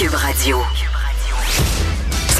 Cube Radio.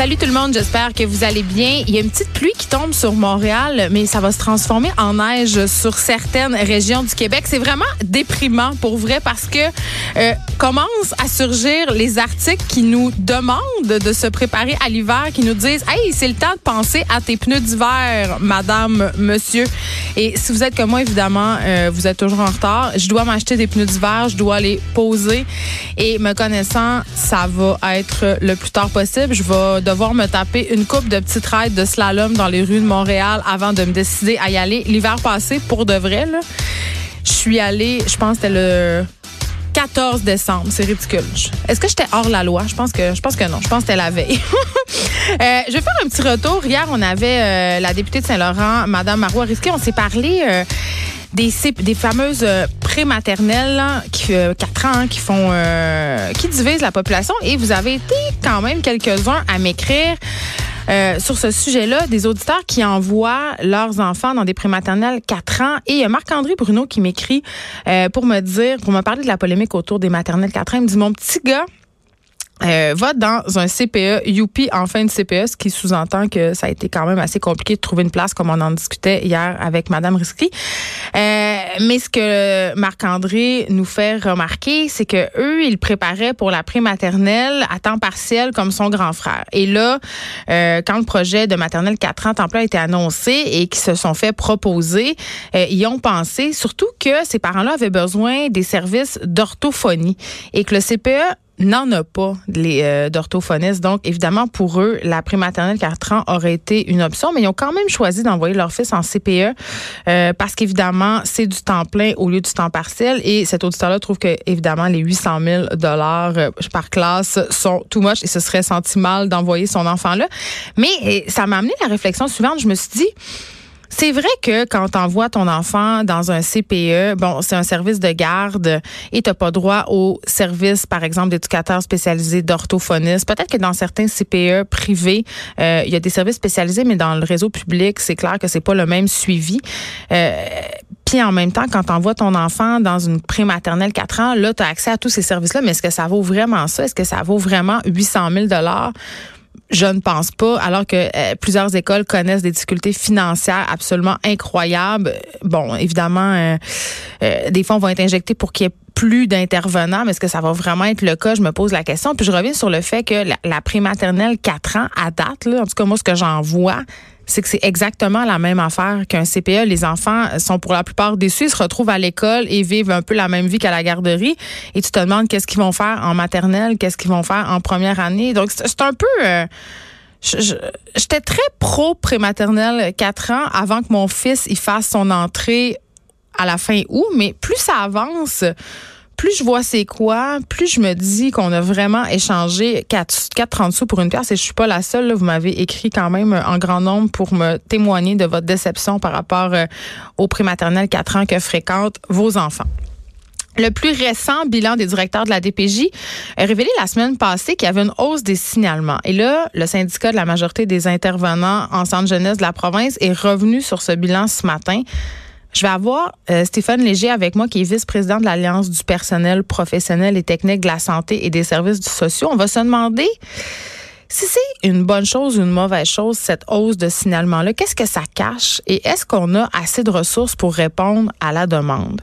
Salut tout le monde, j'espère que vous allez bien. Il y a une petite pluie qui tombe sur Montréal, mais ça va se transformer en neige sur certaines régions du Québec. C'est vraiment déprimant pour vrai parce que euh, commencent à surgir les articles qui nous demandent de se préparer à l'hiver, qui nous disent Hey, c'est le temps de penser à tes pneus d'hiver, madame, monsieur. Et si vous êtes comme moi, évidemment, euh, vous êtes toujours en retard. Je dois m'acheter des pneus d'hiver, je dois les poser. Et me connaissant, ça va être le plus tard possible. Je vais devoir me taper une coupe de petites raids de slalom dans les rues de Montréal avant de me décider à y aller. L'hiver passé, pour de vrai, je suis allée, je pense que c'était le 14 décembre. C'est ridicule. Est-ce que j'étais hors la loi? Je pense que je pense que non. Je pense que c'était la veille. euh, je vais faire un petit retour. Hier, on avait euh, la députée de Saint-Laurent, Madame Marois Risqué. On s'est parlé euh, des, des fameuses prématernelles qui euh, 4 ans qui font euh, qui divisent la population et vous avez été quand même quelques-uns à m'écrire euh, sur ce sujet-là, des auditeurs qui envoient leurs enfants dans des prématernelles 4 ans. Et il y a Marc-André Bruno qui m'écrit euh, pour me dire, pour me parler de la polémique autour des maternelles 4 ans. Il me dit, mon petit gars, euh, va dans un CPE, Youpi en fin de CPE, ce qui sous-entend que ça a été quand même assez compliqué de trouver une place, comme on en discutait hier avec Madame Risky. Euh, mais ce que Marc-André nous fait remarquer, c'est que eux, ils préparaient pour la prématernelle à temps partiel comme son grand frère. Et là, euh, quand le projet de maternelle 4 ans temps plein a été annoncé et qu'ils se sont fait proposer, euh, ils ont pensé surtout que ces parents-là avaient besoin des services d'orthophonie et que le CPE n'en a pas les euh. Donc, évidemment, pour eux, la prématernelle 4 ans aurait été une option, mais ils ont quand même choisi d'envoyer leur fils en CPE euh, parce qu'évidemment, c'est du temps plein au lieu du temps partiel. Et cet auditeur-là trouve que, évidemment, les 800 000 dollars euh, par classe sont too much et ce serait senti mal d'envoyer son enfant là. Mais ça m'a amené la réflexion suivante. Je me suis dit, c'est vrai que quand t'envoies ton enfant dans un CPE, bon, c'est un service de garde et t'as pas droit au service, par exemple, d'éducateurs spécialisés d'orthophonistes. Peut-être que dans certains CPE privés, euh, il y a des services spécialisés, mais dans le réseau public, c'est clair que c'est pas le même suivi. Euh, puis en même temps, quand tu envoies ton enfant dans une prématernelle 4 ans, là, tu as accès à tous ces services-là, mais est-ce que ça vaut vraiment ça? Est-ce que ça vaut vraiment 800 000 je ne pense pas, alors que euh, plusieurs écoles connaissent des difficultés financières absolument incroyables. Bon, évidemment, euh, euh, des fonds vont être injectés pour qu'il y ait plus d'intervenants, mais est-ce que ça va vraiment être le cas? Je me pose la question. Puis je reviens sur le fait que la, la prématernelle 4 ans à date, là, en tout cas moi, ce que j'en vois, c'est que c'est exactement la même affaire qu'un CPE. Les enfants sont pour la plupart déçus, se retrouvent à l'école et vivent un peu la même vie qu'à la garderie. Et tu te demandes qu'est-ce qu'ils vont faire en maternelle, qu'est-ce qu'ils vont faire en première année. Donc, c'est un peu... Euh, J'étais très pro prématernelle 4 ans avant que mon fils il fasse son entrée à la fin août, mais plus ça avance, plus je vois c'est quoi, plus je me dis qu'on a vraiment échangé 4,30 sous pour une pièce et je suis pas la seule. vous m'avez écrit quand même en grand nombre pour me témoigner de votre déception par rapport euh, au prématernel 4 ans que fréquentent vos enfants. Le plus récent bilan des directeurs de la DPJ a révélé la semaine passée qu'il y avait une hausse des signalements. Et là, le syndicat de la majorité des intervenants en centre jeunesse de la province est revenu sur ce bilan ce matin. Je vais avoir euh, Stéphane Léger avec moi, qui est vice-président de l'Alliance du personnel professionnel et technique de la santé et des services sociaux. On va se demander si c'est une bonne chose ou une mauvaise chose, cette hausse de signalement-là. Qu'est-ce que ça cache? Et est-ce qu'on a assez de ressources pour répondre à la demande?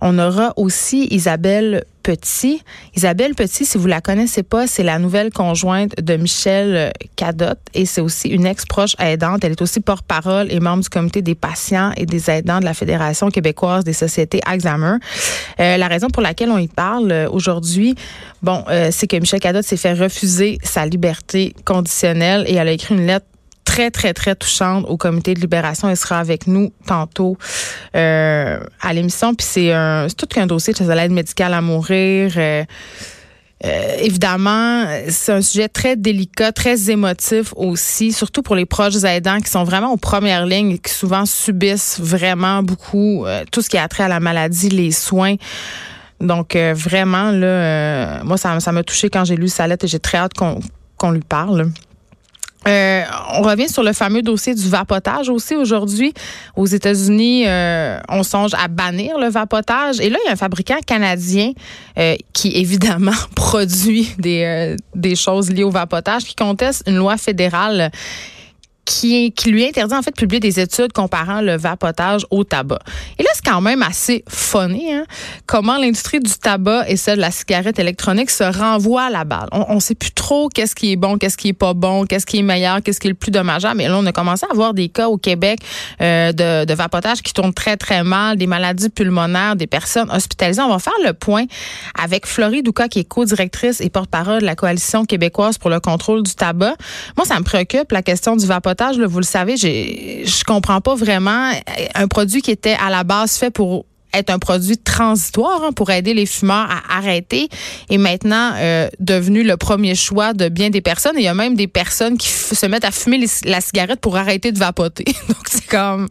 On aura aussi Isabelle Petit. Isabelle Petit, si vous la connaissez pas, c'est la nouvelle conjointe de Michel Cadotte et c'est aussi une ex-proche aidante. Elle est aussi porte-parole et membre du comité des patients et des aidants de la Fédération québécoise des sociétés Alzheimer. Euh, la raison pour laquelle on y parle euh, aujourd'hui, bon, euh, c'est que Michel Cadotte s'est fait refuser sa liberté conditionnelle et elle a écrit une lettre très, très, très touchante au comité de libération. Elle sera avec nous tantôt euh, à l'émission. Puis c'est tout qu'un dossier de l'aide médicale à mourir. Euh, euh, évidemment, c'est un sujet très délicat, très émotif aussi, surtout pour les proches aidants qui sont vraiment aux premières lignes et qui souvent subissent vraiment beaucoup tout ce qui a trait à la maladie, les soins. Donc vraiment moi ça, ça m'a touché quand j'ai lu sa lettre et j'ai très hâte qu'on qu'on lui parle. Euh, on revient sur le fameux dossier du vapotage aussi aujourd'hui. Aux États-Unis, euh, on songe à bannir le vapotage. Et là, il y a un fabricant canadien euh, qui, évidemment, produit des, des choses liées au vapotage, qui conteste une loi fédérale qui, qui lui interdit en fait de publier des études comparant le vapotage au tabac. Et là, quand même assez funny, hein? comment l'industrie du tabac et celle de la cigarette électronique se renvoient à la balle. On ne sait plus trop qu'est-ce qui est bon, qu'est-ce qui est pas bon, qu'est-ce qui est meilleur, qu'est-ce qui est le plus dommageable. Mais là, on a commencé à avoir des cas au Québec euh, de, de vapotage qui tournent très, très mal, des maladies pulmonaires, des personnes hospitalisées. On va faire le point avec Florie Douka, qui est co-directrice et porte-parole de la Coalition québécoise pour le contrôle du tabac. Moi, ça me préoccupe, la question du vapotage vous le savez, je comprends pas vraiment un produit qui était à la base fait pour être un produit transitoire hein, pour aider les fumeurs à arrêter est maintenant euh, devenu le premier choix de bien des personnes. Et il y a même des personnes qui se mettent à fumer la cigarette pour arrêter de vapoter. Donc c'est comme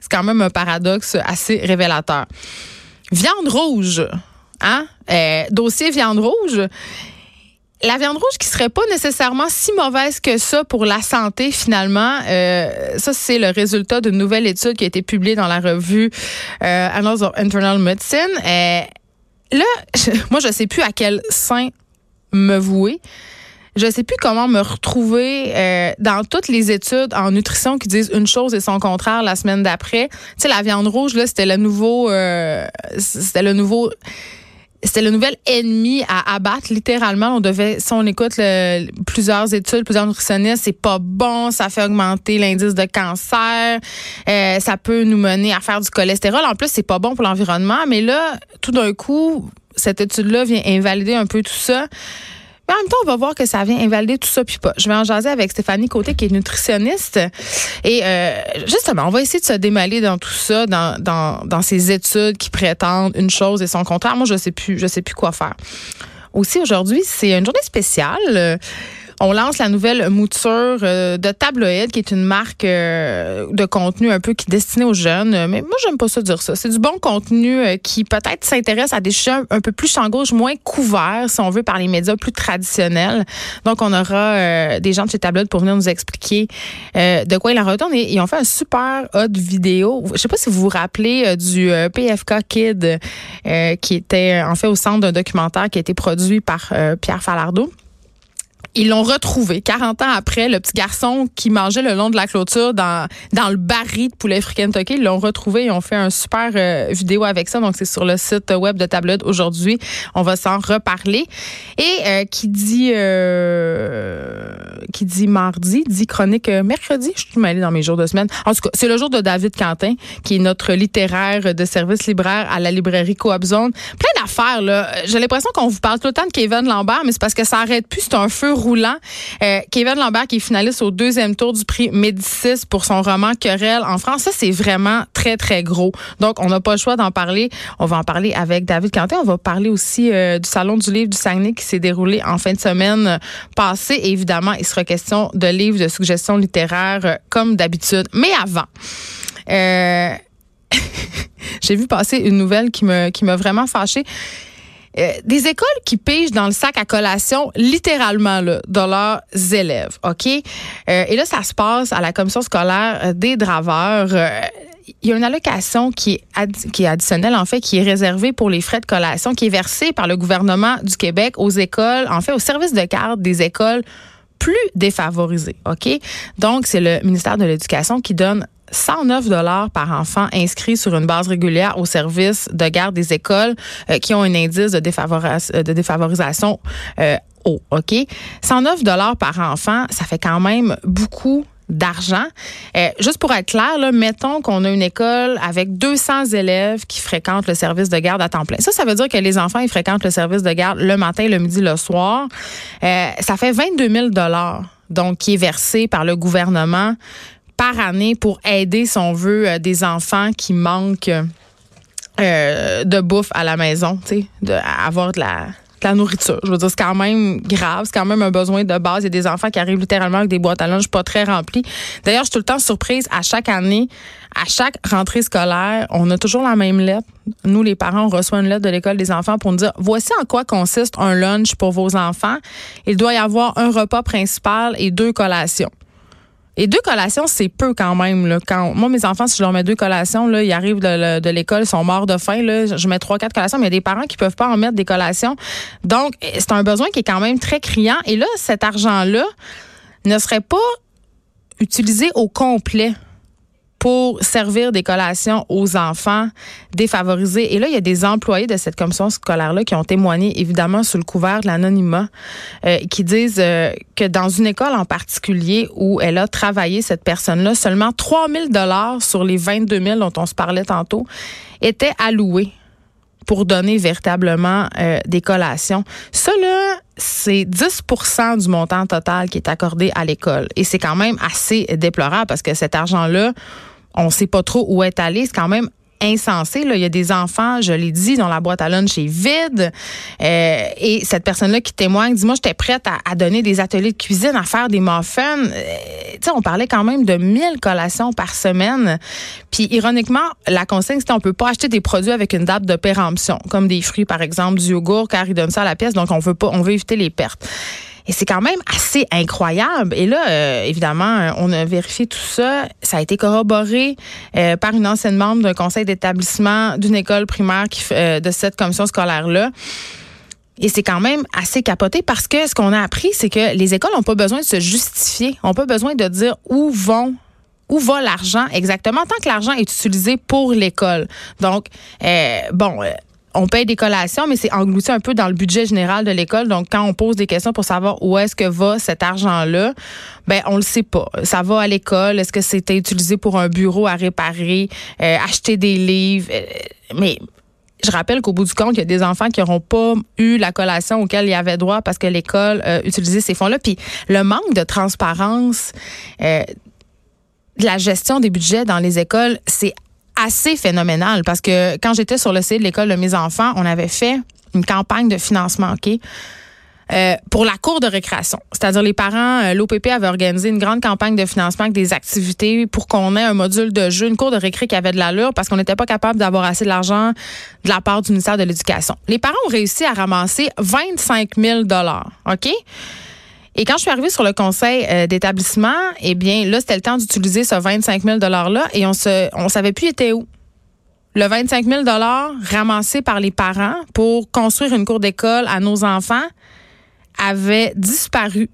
c'est quand même un paradoxe assez révélateur. Viande rouge, hein? Euh, dossier viande rouge la viande rouge qui serait pas nécessairement si mauvaise que ça pour la santé finalement, euh, ça c'est le résultat d'une nouvelle étude qui a été publiée dans la revue euh, Annals of Internal Medicine. Euh, là, moi je sais plus à quel sein me vouer. Je sais plus comment me retrouver euh, dans toutes les études en nutrition qui disent une chose et son contraire la semaine d'après. Tu sais, la viande rouge là, c'était le nouveau, euh, c'était le nouveau c'était le nouvel ennemi à abattre littéralement. On devait si on écoute plusieurs études plusieurs nutritionnistes c'est pas bon ça fait augmenter l'indice de cancer euh, ça peut nous mener à faire du cholestérol. En plus c'est pas bon pour l'environnement. Mais là tout d'un coup cette étude là vient invalider un peu tout ça en même temps, on va voir que ça vient invalider tout ça puis pas. Je vais en jaser avec Stéphanie Côté qui est nutritionniste et euh, justement, on va essayer de se démêler dans tout ça, dans, dans, dans ces études qui prétendent une chose et son contraire. Moi, je sais plus, je sais plus quoi faire. Aussi aujourd'hui, c'est une journée spéciale. On lance la nouvelle mouture euh, de Tabloïd, qui est une marque euh, de contenu un peu qui est destinée aux jeunes. Mais moi, j'aime pas ça dire ça. C'est du bon contenu euh, qui peut-être s'intéresse à des sujets un peu plus champ gauche, moins couverts, si on veut, par les médias plus traditionnels. Donc, on aura des gens de chez Tabloïd pour venir nous expliquer de quoi il en retourne. Et ils ont fait un super hot vidéo. Je sais pas si vous vous rappelez du PFK Kid, qui était en fait au centre d'un documentaire qui a été produit par Pierre Falardeau. Ils l'ont retrouvé 40 ans après, le petit garçon qui mangeait le long de la clôture dans, dans le baril de poulet frit Kentucky. Ils l'ont retrouvé et ont fait un super euh, vidéo avec ça. Donc, c'est sur le site web de Tablette aujourd'hui. On va s'en reparler. Et euh, qui dit euh, qui dit mardi, dit chronique mercredi. Je suis mêlée dans mes jours de semaine. En tout cas, c'est le jour de David Quentin, qui est notre littéraire de service libraire à la librairie Coop Zone. Plein d'affaires, là. J'ai l'impression qu'on vous parle tout le temps de Kevin Lambert, mais c'est parce que ça arrête plus. C'est un feu roulant. Euh, Kevin Lambert qui est finaliste au deuxième tour du prix Médicis pour son roman Querelle en France. Ça, c'est vraiment très, très gros. Donc, on n'a pas le choix d'en parler. On va en parler avec David Quentin. On va parler aussi euh, du Salon du livre du Saguenay qui s'est déroulé en fin de semaine passée. Évidemment, il sera question de livres de suggestions littéraires euh, comme d'habitude. Mais avant, j'ai vu passer une nouvelle qui me qui m'a vraiment fâchée. Euh, des écoles qui pigent dans le sac à collation littéralement là, de leurs élèves, OK? Euh, et là, ça se passe à la commission scolaire des draveurs. Euh, il y a une allocation qui est, qui est additionnelle, en fait, qui est réservée pour les frais de collation, qui est versée par le gouvernement du Québec aux écoles, en fait, au service de garde des écoles plus défavorisées, OK? Donc, c'est le ministère de l'Éducation qui donne 109 dollars par enfant inscrit sur une base régulière au service de garde des écoles euh, qui ont un indice de, euh, de défavorisation euh, haut. OK? 109 dollars par enfant, ça fait quand même beaucoup d'argent. juste pour être clair, là, mettons qu'on a une école avec 200 élèves qui fréquentent le service de garde à temps plein. Ça, ça veut dire que les enfants, ils fréquentent le service de garde le matin, le midi, le soir. ça fait 22 000 dollars donc qui est versé par le gouvernement par année pour aider, si on veut, euh, des enfants qui manquent euh, de bouffe à la maison, tu sais, d'avoir de la, la nourriture. Je veux dire, c'est quand même grave, c'est quand même un besoin de base. Il y a des enfants qui arrivent littéralement avec des boîtes à lunch pas très remplies. D'ailleurs, je suis tout le temps surprise à chaque année, à chaque rentrée scolaire, on a toujours la même lettre. Nous, les parents, on reçoit une lettre de l'école des enfants pour nous dire voici en quoi consiste un lunch pour vos enfants. Il doit y avoir un repas principal et deux collations. Et deux collations, c'est peu quand même. Là. Quand, moi, mes enfants, si je leur mets deux collations, là, ils arrivent de, l'école, ils sont morts de faim. Là, je mets trois, quatre collations, mais il y a des parents qui peuvent pas en mettre des collations. Donc, c'est un besoin qui est quand même très criant. Et là, cet argent-là ne serait pas utilisé au complet pour servir des collations aux enfants défavorisés. Et là, il y a des employés de cette commission scolaire-là qui ont témoigné, évidemment, sous le couvert de l'anonymat, euh, qui disent euh, que dans une école en particulier où elle a travaillé, cette personne-là, seulement 3 000 dollars sur les 22 000 dont on se parlait tantôt étaient alloués pour donner véritablement euh, des collations. Ça, là, c'est 10% du montant total qui est accordé à l'école. Et c'est quand même assez déplorable parce que cet argent-là, on ne sait pas trop où est allé. C'est quand même insensé. Là. Il y a des enfants, je l'ai dit, dont la boîte à lunch est vide. Euh, et cette personne-là qui témoigne dit, moi, j'étais prête à, donner des ateliers de cuisine, à faire des muffins. Euh, on parlait quand même de 1000 collations par semaine. Puis, ironiquement, la consigne, c'est qu'on peut pas acheter des produits avec une date de péremption, comme des fruits, par exemple, du yogourt, car ils donnent ça à la pièce. Donc, on veut pas, on veut éviter les pertes. Et c'est quand même assez incroyable. Et là, euh, évidemment, on a vérifié tout ça. Ça a été corroboré euh, par une ancienne membre d'un conseil d'établissement d'une école primaire euh, de cette commission scolaire-là. Et c'est quand même assez capoté parce que ce qu'on a appris, c'est que les écoles n'ont pas besoin de se justifier, n'ont pas besoin de dire où vont où va l'argent exactement tant que l'argent est utilisé pour l'école. Donc, bon, on paye des collations, mais c'est englouti un peu dans le budget général de l'école. Donc, quand on pose des questions pour savoir où est-ce que va cet argent-là, ben on le sait pas. Ça va à l'école. Est-ce que c'était utilisé pour un bureau à réparer, euh, acheter des livres? Euh, mais je rappelle qu'au bout du compte, il y a des enfants qui n'auront pas eu la collation auquel ils avaient droit parce que l'école euh, utilisait ces fonds-là. Puis le manque de transparence de la gestion des budgets dans les écoles, c'est assez phénoménal parce que quand j'étais sur le site de l'école de mes enfants, on avait fait une campagne de financement, OK? Euh, pour la cour de récréation. C'est-à-dire les parents, euh, l'OPP avait organisé une grande campagne de financement avec des activités pour qu'on ait un module de jeu, une cour de récré qui avait de l'allure parce qu'on n'était pas capable d'avoir assez de l'argent de la part du ministère de l'Éducation. Les parents ont réussi à ramasser 25 000 OK? Et quand je suis arrivée sur le conseil euh, d'établissement, eh bien, là, c'était le temps d'utiliser ce 25 000 $-là et on se, on savait plus était où. Le 25 000 ramassé par les parents pour construire une cour d'école à nos enfants avait disparu.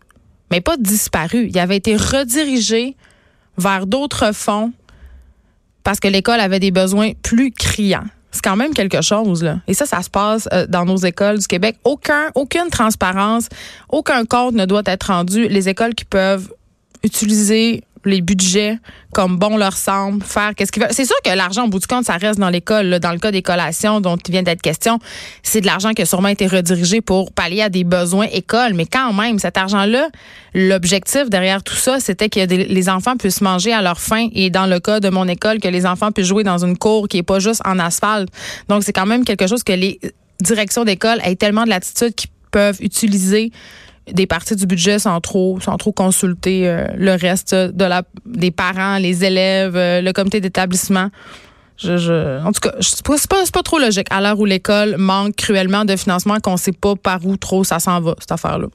Mais pas disparu. Il avait été redirigé vers d'autres fonds parce que l'école avait des besoins plus criants. C'est quand même quelque chose, là. Et ça, ça se passe euh, dans nos écoles du Québec. Aucun, aucune transparence, aucun compte ne doit être rendu. Les écoles qui peuvent utiliser les budgets comme bon leur semble, faire qu'est-ce qu'ils veulent. C'est sûr que l'argent, au bout du compte, ça reste dans l'école. Dans le cas des collations dont il vient d'être question, c'est de l'argent qui a sûrement été redirigé pour pallier à des besoins écoles. Mais quand même, cet argent-là, l'objectif derrière tout ça, c'était que les enfants puissent manger à leur faim et dans le cas de mon école, que les enfants puissent jouer dans une cour qui est pas juste en asphalte. Donc, c'est quand même quelque chose que les directions d'école aient tellement de latitude qu'ils peuvent utiliser des parties du budget sans trop sans trop consulter euh, le reste la des parents, les élèves, euh, le comité d'établissement. Je, en tout cas, c'est pas, pas, pas trop logique à l'heure où l'école manque cruellement de financement qu'on sait pas par où trop ça s'en va cette affaire là.